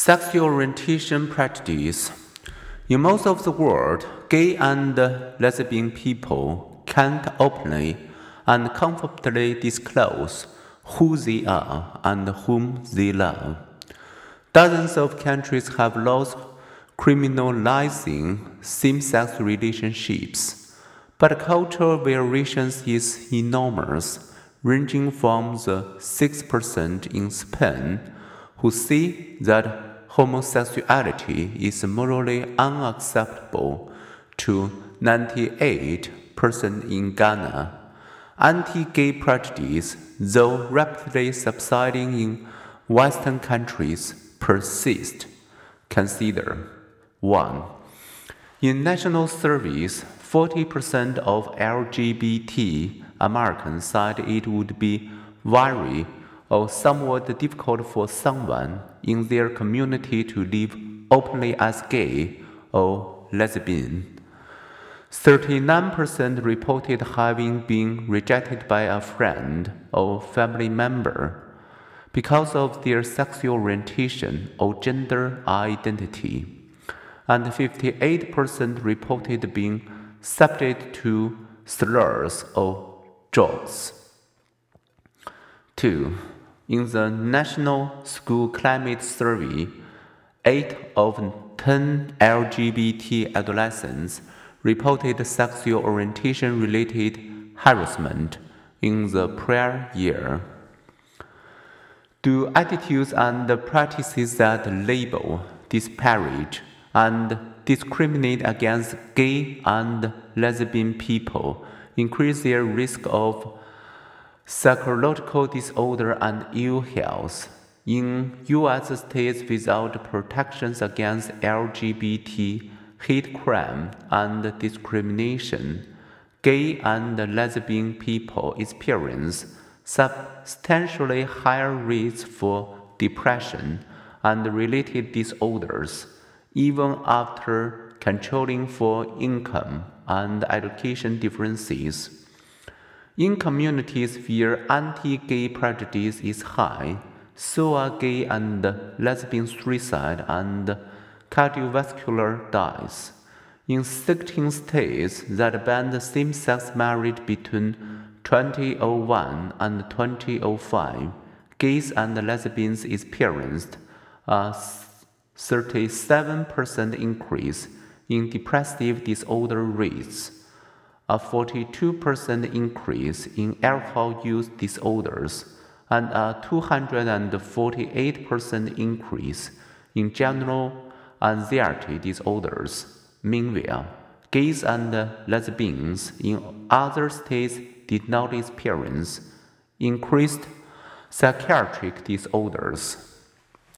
Sexual orientation prejudice. In most of the world, gay and lesbian people can't openly and comfortably disclose who they are and whom they love. Dozens of countries have laws criminalizing same sex relationships, but cultural variations is enormous, ranging from the 6% in Spain who see that homosexuality is morally unacceptable to 98% in Ghana. Anti gay prejudice, though rapidly subsiding in Western countries, persist. Consider 1. In national surveys, 40% of LGBT Americans said it would be very or somewhat difficult for someone in their community to live openly as gay or lesbian. 39% reported having been rejected by a friend or family member because of their sexual orientation or gender identity, and 58% reported being subject to slurs or jokes. 2. In the National School Climate Survey, 8 of 10 LGBT adolescents reported sexual orientation related harassment in the prior year. Do attitudes and practices that label, disparage, and discriminate against gay and lesbian people increase their risk of psychological disorder and ill health. In U.S. states without protections against LGBT hate crime and discrimination, gay and lesbian people experience substantially higher rates for depression and related disorders, even after controlling for income and education differences. In communities where anti gay prejudice is high, so are gay and lesbian suicide and cardiovascular deaths. In 16 states that banned same sex marriage between 2001 and 2005, gays and lesbians experienced a 37% increase in depressive disorder rates a 42% increase in alcohol use disorders, and a 248% increase in general anxiety disorders. Meanwhile, gays and lesbians in other states did not experience increased psychiatric disorders.